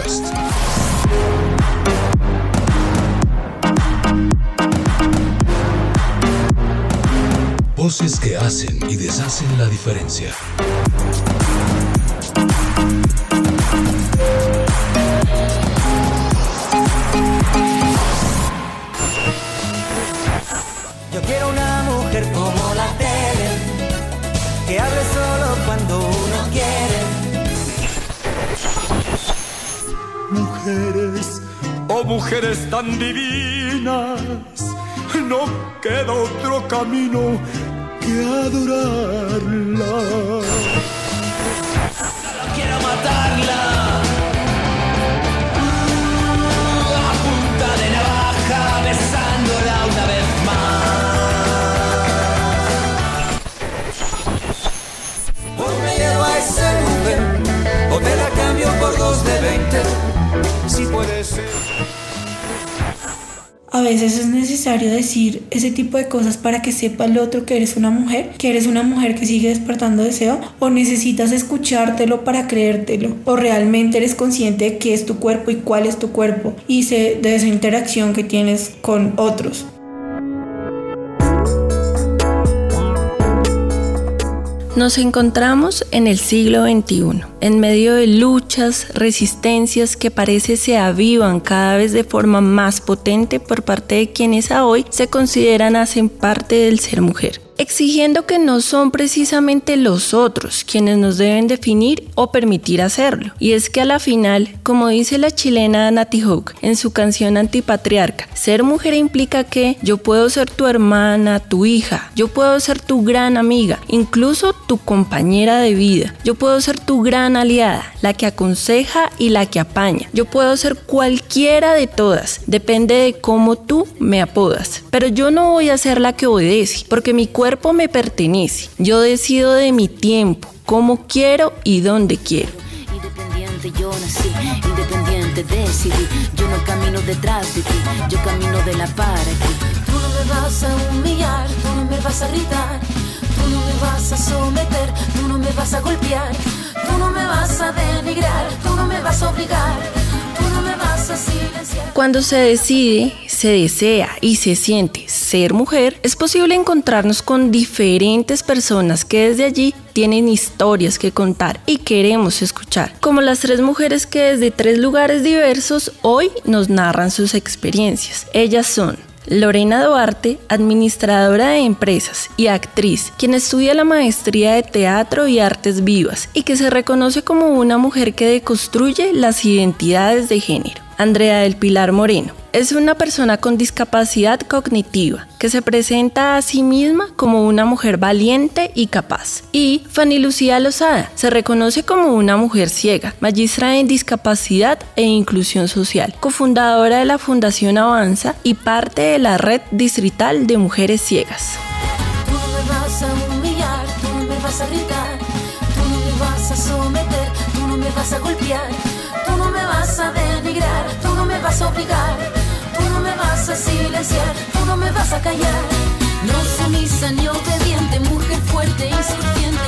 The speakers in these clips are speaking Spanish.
Podcast. Voces que hacen y deshacen la diferencia. Yo quiero una mujer como la tele, que hable solo cuando Oh mujeres tan divinas, no queda otro camino que adorarla. Quiero matarla. A punta de navaja, besándola una vez más. Hoy me llevo a esa mujer, o te la cambio por dos de veinte. A veces es necesario decir ese tipo de cosas para que sepa el otro que eres una mujer, que eres una mujer que sigue despertando deseo, o necesitas escuchártelo para creértelo, o realmente eres consciente de qué es tu cuerpo y cuál es tu cuerpo, y de esa interacción que tienes con otros. Nos encontramos en el siglo XXI, en medio de luchas, resistencias que parece se avivan cada vez de forma más potente por parte de quienes a hoy se consideran hacen parte del ser mujer exigiendo que no son precisamente los otros quienes nos deben definir o permitir hacerlo. Y es que a la final, como dice la chilena Nati Hawk en su canción Antipatriarca, ser mujer implica que yo puedo ser tu hermana, tu hija, yo puedo ser tu gran amiga, incluso tu compañera de vida, yo puedo ser tu gran aliada, la que aconseja y la que apaña, yo puedo ser cualquiera de todas, depende de cómo tú me apodas, pero yo no voy a ser la que obedece, porque mi cuerpo cuerpo me pertenece. Yo decido de mi tiempo, cómo quiero y dónde quiero. Independiente yo nací, independiente decidí. Yo no camino detrás de ti, yo camino de la para ti. Tú no me vas a humillar, tú no me vas a gritar. Tú no me vas a someter, tú no me vas a golpear. Tú no me vas a denigrar, tú no me vas a obligar. Tú no me vas a silenciar. Cuando se decide, se desea y se siente ser mujer, es posible encontrarnos con diferentes personas que desde allí tienen historias que contar y queremos escuchar, como las tres mujeres que desde tres lugares diversos hoy nos narran sus experiencias. Ellas son Lorena Duarte, administradora de empresas y actriz, quien estudia la maestría de teatro y artes vivas y que se reconoce como una mujer que deconstruye las identidades de género. Andrea del Pilar Moreno. Es una persona con discapacidad cognitiva que se presenta a sí misma como una mujer valiente y capaz. Y Fanny Lucía Lozada se reconoce como una mujer ciega, magistra en discapacidad e inclusión social, cofundadora de la Fundación Avanza y parte de la Red Distrital de Mujeres Ciegas. Tú me vas a humillar, tú me vas a. Tú me vas a someter, tú no me vas a golpear. Tú no me vas a me obligar. Tú no me vas a silenciar, tú no me vas a callar. No sumisa ni obediente, mujer fuerte, independiente.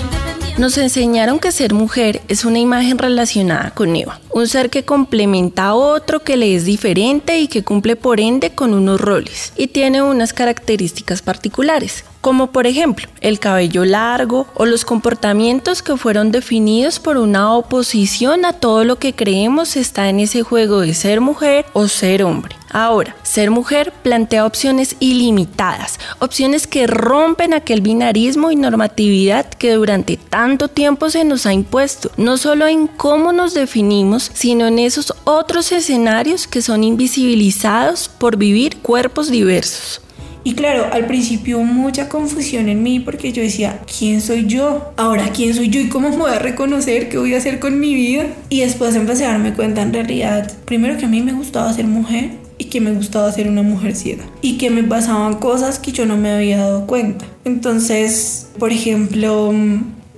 Nos enseñaron que ser mujer es una imagen relacionada con Eva, un ser que complementa a otro que le es diferente y que cumple por ende con unos roles y tiene unas características particulares, como por ejemplo el cabello largo o los comportamientos que fueron definidos por una oposición a todo lo que creemos está en ese juego de ser mujer o ser hombre. Ahora, ser mujer plantea opciones ilimitadas, opciones que rompen aquel binarismo y normatividad que durante tanto tiempo se nos ha impuesto, no solo en cómo nos definimos, sino en esos otros escenarios que son invisibilizados por vivir cuerpos diversos. Y claro, al principio mucha confusión en mí porque yo decía, ¿quién soy yo? Ahora, ¿quién soy yo y cómo me reconocer? ¿Qué voy a hacer con mi vida? Y después empecé a darme cuenta en realidad, primero que a mí me gustaba ser mujer y que me gustaba ser una mujer ciega y que me pasaban cosas que yo no me había dado cuenta. Entonces, por ejemplo,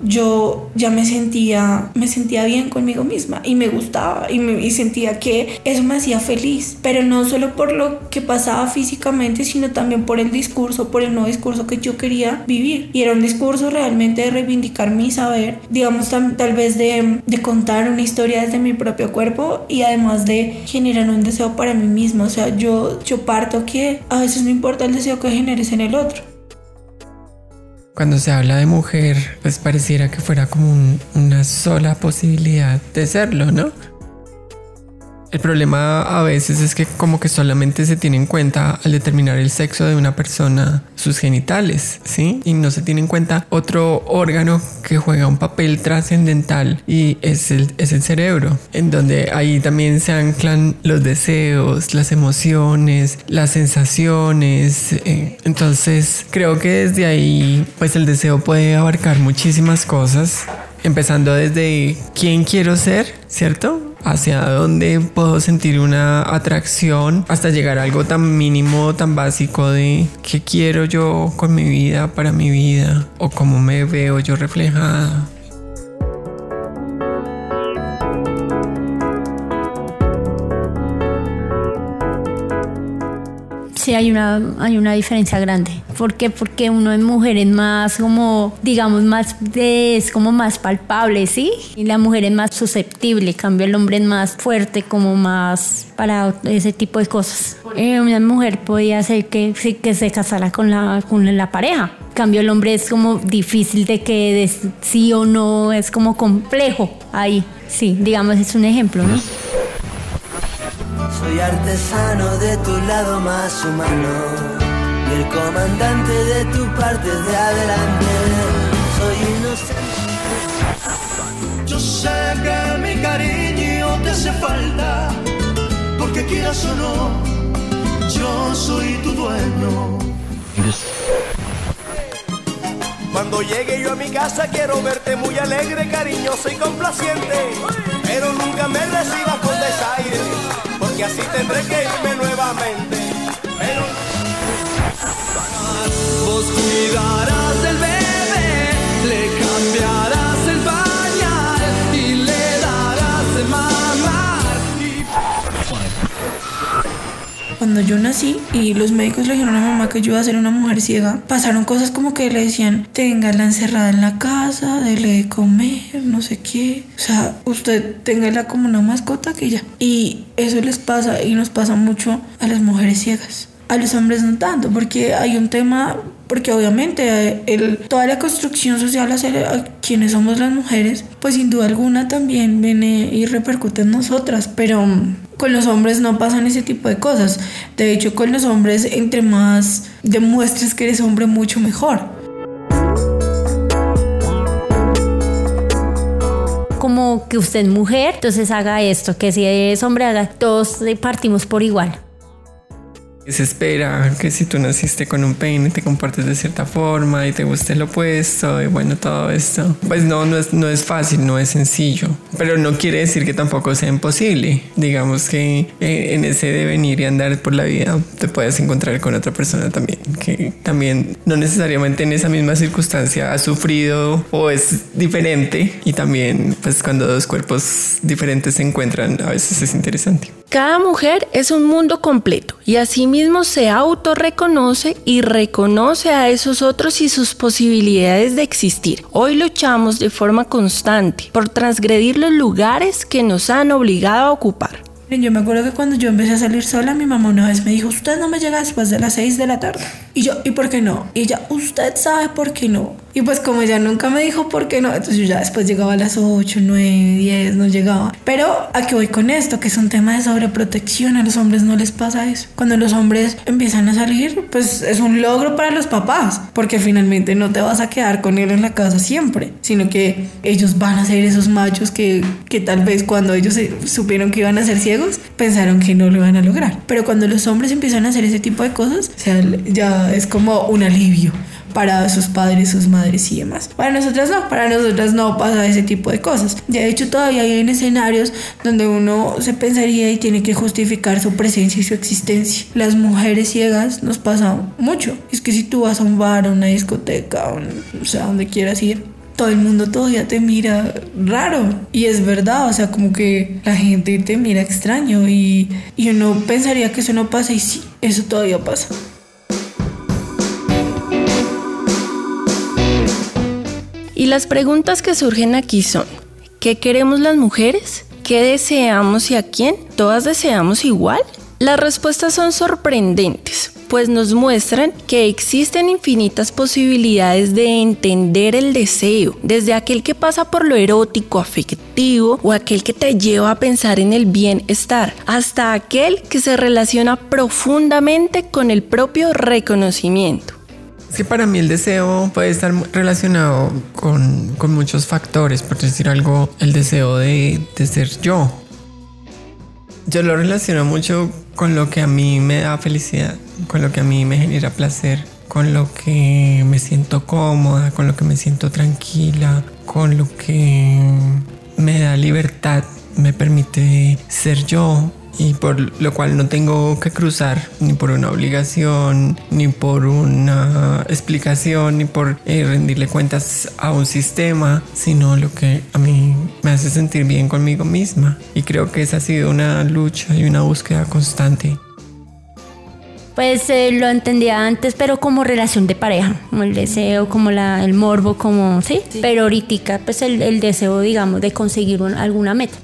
yo ya me sentía, me sentía bien conmigo misma y me gustaba y, me, sentía que eso me hacía feliz, pero no solo por lo que pasaba físicamente, sino también por el discurso, por el nuevo discurso que yo quería vivir. Y era un discurso realmente de reivindicar mi saber, digamos tal, vez de, de contar una historia desde mi propio cuerpo y además de generar un deseo para mí misma. O sea, yo, yo parto que a veces no importa el deseo que generes en el otro cuando se habla de mujer, pues pareciera que fuera como un, una sola posibilidad de serlo, ¿no? El problema a veces es que como que solamente se tiene en cuenta al determinar el sexo de una persona sus genitales, ¿sí? Y no se tiene en cuenta otro órgano que juega un papel trascendental y es el, es el cerebro, en donde ahí también se anclan los deseos, las emociones, las sensaciones. Eh, entonces creo que desde ahí pues el deseo puede abarcar muchísimas cosas, empezando desde quién quiero ser, ¿cierto? Hacia dónde puedo sentir una atracción hasta llegar a algo tan mínimo, tan básico de qué quiero yo con mi vida, para mi vida o cómo me veo yo reflejada. Sí, hay una, hay una diferencia grande. ¿Por qué? Porque uno en mujer es más como, digamos, más es como más palpable, ¿sí? Y la mujer es más susceptible, cambio el hombre es más fuerte, como más para ese tipo de cosas. Eh, una mujer podía ser que, que se casara con la, con la pareja. Cambio el hombre es como difícil de que sí o no, es como complejo ahí. Sí, digamos, es un ejemplo, ¿no? Soy artesano de tu lado más humano y el comandante de tu parte de adelante. Soy inocente. Yo sé que mi cariño te hace falta, porque quieras o no, yo soy tu dueño. Cuando llegue yo a mi casa quiero verte muy alegre, cariñoso y complaciente, pero nunca me recibas con desaire y así tendré que irme nuevamente. Pero vos cuidarás del bebé, Cuando yo nací y los médicos le dijeron a mamá que yo iba a ser una mujer ciega, pasaron cosas como que le decían, téngala encerrada en la casa, dele de comer, no sé qué. O sea, usted téngala como una mascota que ya. Y eso les pasa y nos pasa mucho a las mujeres ciegas. A los hombres no tanto, porque hay un tema, porque obviamente eh, el, toda la construcción social hacia quienes somos las mujeres, pues sin duda alguna también viene y repercute en nosotras, pero mm, con los hombres no pasan ese tipo de cosas. De hecho, con los hombres, entre más demuestres que eres hombre, mucho mejor. Como que usted es mujer, entonces haga esto, que si es hombre, haga, todos partimos por igual. Se espera que si tú naciste con un peine te comportes de cierta forma y te guste lo opuesto y bueno, todo esto. Pues no, no es, no es fácil, no es sencillo, pero no quiere decir que tampoco sea imposible. Digamos que eh, en ese devenir y andar por la vida te puedes encontrar con otra persona también, que también no necesariamente en esa misma circunstancia ha sufrido o es diferente y también pues cuando dos cuerpos diferentes se encuentran a veces es interesante. Cada mujer es un mundo completo y asimismo se autorreconoce y reconoce a esos otros y sus posibilidades de existir. Hoy luchamos de forma constante por transgredir los lugares que nos han obligado a ocupar. Yo me acuerdo que cuando yo empecé a salir sola, mi mamá una vez me dijo, usted no me llega después de las 6 de la tarde. Y yo, ¿y por qué no? Y ella, usted sabe por qué no. Y pues como ella nunca me dijo por qué no, entonces yo ya después llegaba a las 8, 9, 10, no llegaba. Pero a qué voy con esto, que es un tema de sobreprotección, a los hombres no les pasa eso. Cuando los hombres empiezan a salir, pues es un logro para los papás, porque finalmente no te vas a quedar con él en la casa siempre, sino que ellos van a ser esos machos que, que tal vez cuando ellos supieron que iban a ser ciegos, pensaron que no lo iban a lograr. Pero cuando los hombres empiezan a hacer ese tipo de cosas, o sea, ya es como un alivio para sus padres, sus madres y demás. Para nosotras no, para nosotras no pasa ese tipo de cosas. De hecho, todavía hay escenarios donde uno se pensaría y tiene que justificar su presencia y su existencia. Las mujeres ciegas nos pasa mucho. Es que si tú vas a un bar, a una discoteca, o sea, donde quieras ir, todo el mundo todavía te mira raro. Y es verdad, o sea, como que la gente te mira extraño y, y uno pensaría que eso no pasa y sí, eso todavía pasa. Y las preguntas que surgen aquí son, ¿qué queremos las mujeres? ¿Qué deseamos y a quién? ¿Todas deseamos igual? Las respuestas son sorprendentes, pues nos muestran que existen infinitas posibilidades de entender el deseo, desde aquel que pasa por lo erótico, afectivo o aquel que te lleva a pensar en el bienestar, hasta aquel que se relaciona profundamente con el propio reconocimiento. Es que para mí el deseo puede estar relacionado con, muchos factores, por decir algo, el deseo de, de ser yo. Yo lo relaciono mucho con lo que a mí me da felicidad, con lo que a mí me genera placer, con lo que me siento cómoda, con lo que me siento tranquila, con lo que me da libertad, me permite ser yo, y por lo cual no tengo que cruzar ni por una obligación, ni por una explicación, ni por eh, rendirle cuentas a un sistema, sino lo que a mí me hace sentir bien conmigo misma. Y creo que esa ha sido una lucha y una búsqueda constante. Pues eh, lo entendía antes, pero como relación de pareja, como el deseo, como la, el morbo, como, ¿sí? Pero ahorita, pues el, el deseo, digamos, de conseguir alguna meta.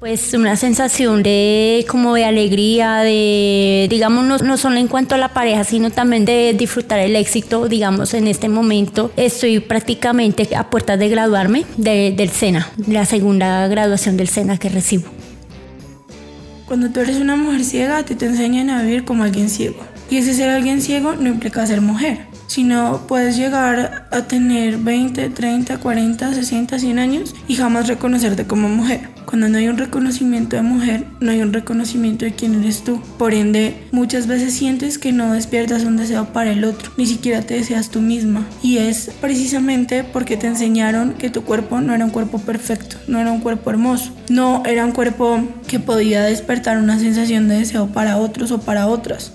Pues una sensación de como de alegría, de digamos no, solo en cuanto a la pareja, sino también de disfrutar el éxito, digamos en este momento estoy prácticamente a puertas de graduarme del SENA, la segunda graduación del SENA que recibo. Cuando tú eres una mujer ciega, te, te enseñan a vivir como alguien ciego. Y ese ser alguien ciego no implica ser mujer, sino puedes llegar a tener 20, 30, 40, 60, 100 años y jamás reconocerte como mujer. Cuando no hay un reconocimiento de mujer, no hay un reconocimiento de quién eres tú. Por ende, muchas veces sientes que no despiertas un deseo para el otro, ni siquiera te deseas tú misma. Y es precisamente porque te enseñaron que tu cuerpo no era un cuerpo perfecto, no era un cuerpo hermoso, no era un cuerpo que podía despertar una sensación de deseo para otros o para otras.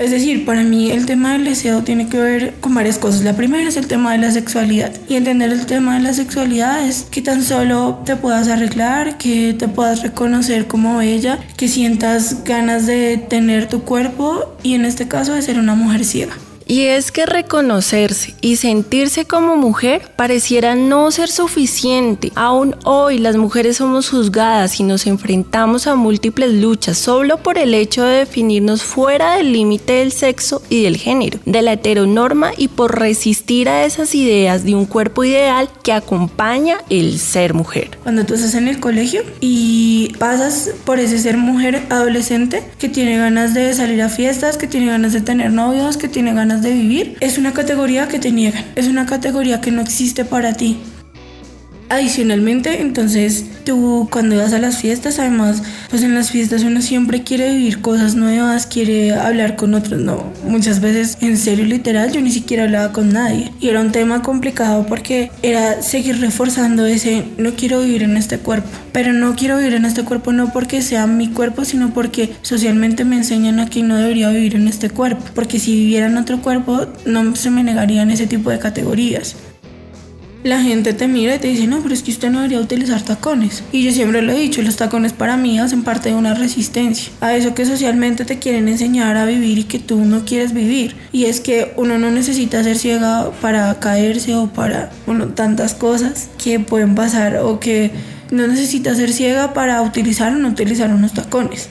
Es decir, para mí el tema del deseo tiene que ver con varias cosas. La primera es el tema de la sexualidad. Y entender el tema de la sexualidad es que tan solo te puedas arreglar, que te puedas reconocer como bella, que sientas ganas de tener tu cuerpo y en este caso de ser una mujer ciega. Y es que reconocerse y sentirse como mujer pareciera no ser suficiente. Aún hoy las mujeres somos juzgadas y nos enfrentamos a múltiples luchas solo por el hecho de definirnos fuera del límite del sexo y del género, de la heteronorma y por resistir a esas ideas de un cuerpo ideal que acompaña el ser mujer. Cuando tú estás en el colegio y pasas por ese ser mujer adolescente que tiene ganas de salir a fiestas, que tiene ganas de tener novios, que tiene ganas de vivir, es una categoría que te niegan, es una categoría que no existe para ti. Adicionalmente, entonces tú cuando vas a las fiestas, además, pues en las fiestas uno siempre quiere vivir cosas nuevas, quiere hablar con otros, no, muchas veces en serio literal yo ni siquiera hablaba con nadie. Y era un tema complicado porque era seguir reforzando ese no quiero vivir en este cuerpo, pero no quiero vivir en este cuerpo no porque sea mi cuerpo, sino porque socialmente me enseñan a que no debería vivir en este cuerpo, porque si viviera en otro cuerpo no se me negarían ese tipo de categorías la gente te mira y te dice, no, pero es que usted no debería utilizar tacones. Y yo siempre lo he dicho, los tacones para mí hacen parte de una resistencia a eso que socialmente te quieren enseñar a vivir y que tú no quieres vivir. Y es que uno no necesita ser ciega para caerse o para, bueno, tantas cosas que pueden pasar o que no necesita ser ciega para utilizar o no utilizar unos tacones.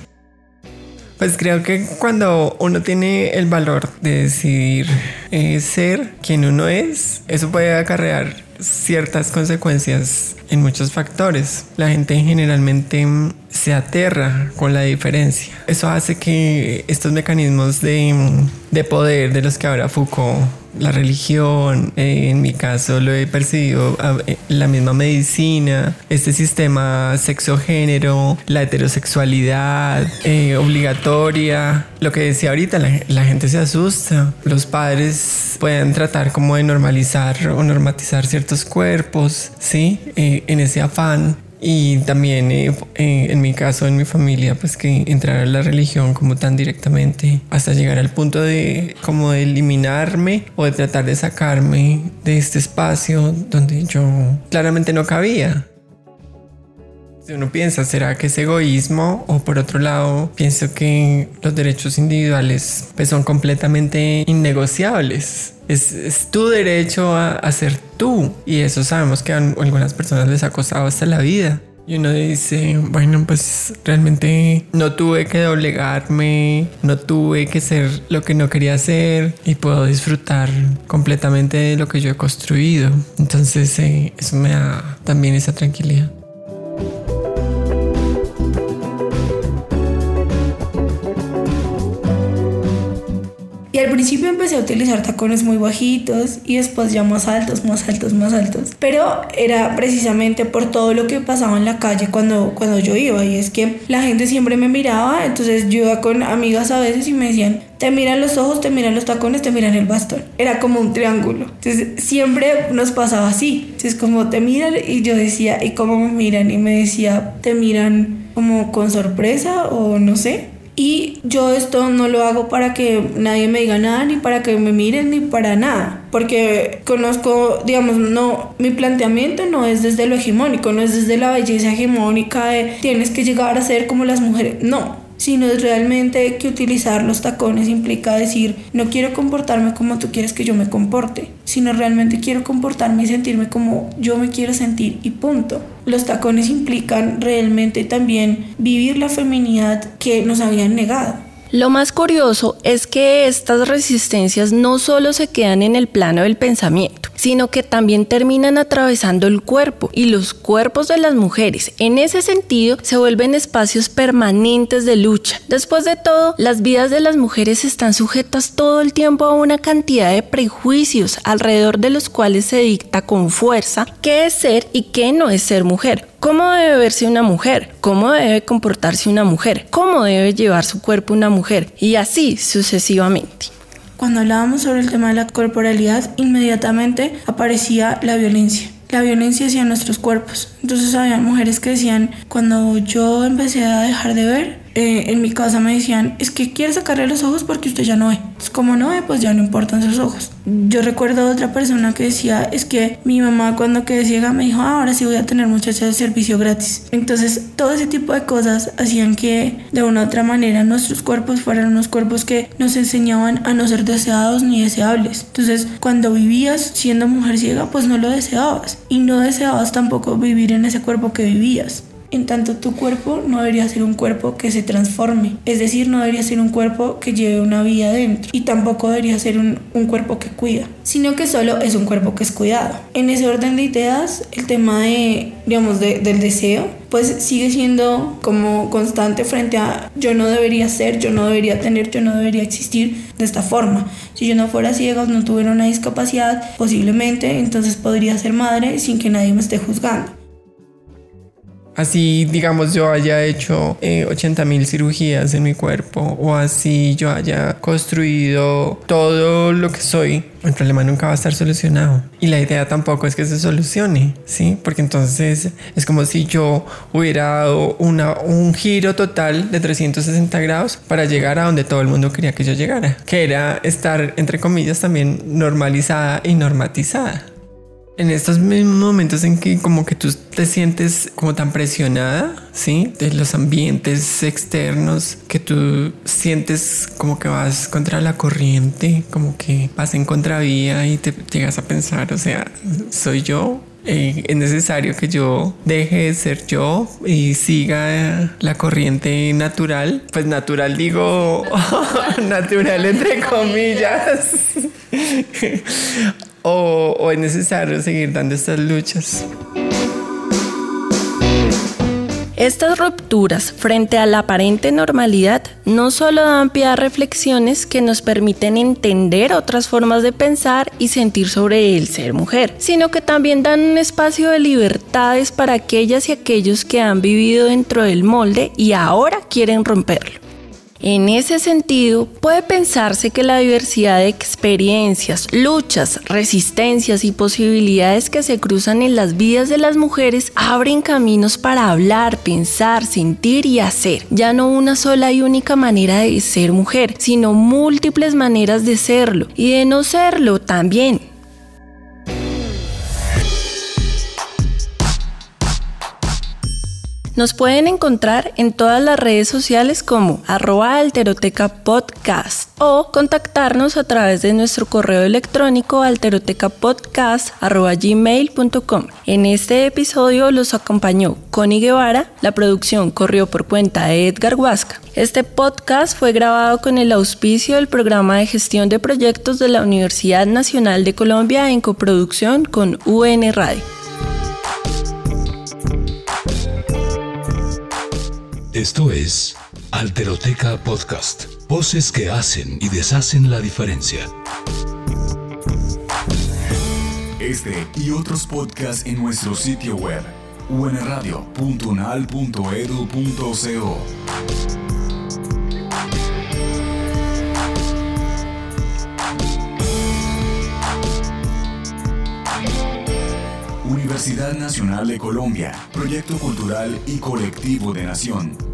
Pues creo que cuando uno tiene el valor de decidir eh, ser quien uno es, eso puede acarrear ciertas consecuencias en muchos factores. La gente generalmente se aterra con la diferencia. Eso hace que estos mecanismos de, de poder de los que habla Foucault la religión, eh, en mi caso lo he percibido, eh, la misma medicina, este sistema sexo-género, la heterosexualidad eh, obligatoria, lo que decía ahorita, la, gente se asusta, los padres pueden tratar como de normalizar o normatizar ciertos cuerpos, ¿sí? en ese afán y también eh, eh, en mi caso, en mi familia, pues que entrar a la religión como tan directamente hasta llegar al punto de como de eliminarme o de tratar de sacarme de este espacio donde yo claramente no cabía. Si uno piensa, ¿será que es egoísmo? O por otro lado, pienso que los derechos individuales pues, son completamente innegociables. Es, tu derecho a, ser tú. Y eso sabemos que a algunas personas les ha costado hasta la vida. Y uno dice, bueno, pues realmente no tuve que doblegarme, no tuve que ser lo que no quería ser y puedo disfrutar completamente de lo que yo he construido. Entonces eh, eso me da también esa tranquilidad. Principio empecé a utilizar tacones muy bajitos y después ya más altos, más altos, más altos. Pero era precisamente por todo lo que pasaba en la calle cuando, cuando yo iba. Y es que la gente siempre me miraba, entonces yo iba con amigas a veces y me decían, te miran los ojos, te miran los tacones, te miran el bastón. Era como un triángulo. Entonces siempre nos pasaba así. Entonces como te miran y yo decía, ¿y cómo me miran? Y me decía, te miran como con sorpresa o no sé. Y yo esto no lo hago para que nadie me diga nada, ni para que me miren, ni para nada. Porque conozco, digamos, no, mi planteamiento no es desde lo hegemónico, no es desde la belleza hegemónica de tienes que llegar a ser como las mujeres. No, sino es realmente que utilizar los tacones implica decir, no quiero comportarme como tú quieres que yo me comporte, sino realmente quiero comportarme y sentirme como yo me quiero sentir y punto. Los tacones implican realmente también vivir la feminidad que nos habían negado. Lo más curioso es que estas resistencias no solo se quedan en el plano del pensamiento, sino que también terminan atravesando el cuerpo y los cuerpos de las mujeres. En ese sentido, se vuelven espacios permanentes de lucha. Después de todo, las vidas de las mujeres están sujetas todo el tiempo a una cantidad de prejuicios alrededor de los cuales se dicta con fuerza qué es ser y qué no es ser mujer. ¿Cómo debe verse una mujer? ¿Cómo debe comportarse una mujer? ¿Cómo debe llevar su cuerpo una mujer? Y así sucesivamente. Cuando hablábamos sobre el tema de la corporalidad, inmediatamente aparecía la violencia. La violencia hacia nuestros cuerpos. Entonces había mujeres que decían, cuando yo empecé a dejar de ver, eh, en mi casa me decían, es que quiere sacarle los ojos porque usted ya no ve. Pues como no ve, pues ya no importan sus ojos. Yo recuerdo a otra persona que decía, es que mi mamá cuando quedé ciega me dijo, ah, ahora sí voy a tener muchachas de servicio gratis. Entonces, todo ese tipo de cosas hacían que de una u otra manera nuestros cuerpos fueran unos cuerpos que nos enseñaban a no ser deseados ni deseables. Entonces, cuando vivías siendo mujer ciega, pues no lo deseabas. Y no deseabas tampoco vivir en ese cuerpo que vivías. En tanto tu cuerpo no debería ser un cuerpo que se transforme, es decir, no debería ser un cuerpo que lleve una vida dentro y tampoco debería ser un, cuerpo que cuida, sino que solo es un cuerpo que es cuidado. En ese orden de ideas, el tema de, digamos, del deseo, pues sigue siendo como constante frente a yo no debería ser, yo no debería tener, yo no debería existir de esta forma. Si yo no fuera ciega no tuviera una discapacidad, posiblemente entonces podría ser madre sin que nadie me esté juzgando. Así, digamos, yo haya hecho 80 eh, mil cirugías en mi cuerpo o así yo haya construido todo lo que soy, el problema nunca va a estar solucionado. Y la idea tampoco es que se solucione, ¿sí? Porque entonces es como si yo hubiera dado una, un giro total de 360 grados para llegar a donde todo el mundo quería que yo llegara, que era estar, entre comillas, también normalizada y normatizada en estos mismos momentos en que como que tú te sientes como tan presionada, ¿sí? De los ambientes externos, que tú sientes como que vas contra la corriente, como que vas en contravía y te llegas a pensar, o sea, ¿soy yo? Eh, es necesario que yo deje de ser yo y siga la corriente natural. Pues natural digo, natural entre comillas. o, es necesario seguir dando estas luchas. Estas rupturas frente a la aparente normalidad no solo dan pie a reflexiones que nos permiten entender otras formas de pensar y sentir sobre el ser mujer, sino que también dan un espacio de libertades para aquellas y aquellos que han vivido dentro del molde y ahora quieren romperlo. En ese sentido, puede pensarse que la diversidad de experiencias, luchas, resistencias y posibilidades que se cruzan en las vidas de las mujeres abren caminos para hablar, pensar, sentir y hacer. Ya no una sola y única manera de ser mujer, sino múltiples maneras de serlo y de no serlo también. Nos pueden encontrar en todas las redes sociales como arroba alteroteca podcast o contactarnos a través de nuestro correo electrónico alterotecapodcast.gmail.com. En este episodio los acompañó Connie Guevara, la producción corrió por cuenta de Edgar Huasca. Este podcast fue grabado con el auspicio del programa de gestión de proyectos de la Universidad Nacional de Colombia en coproducción con UN Radio. Esto es Alteroteca Podcast. Voces que hacen y deshacen la diferencia. Este y otros podcasts en nuestro sitio web unradio.unal.edu.co. Universidad Nacional de Colombia, Proyecto Cultural y Colectivo de Nación.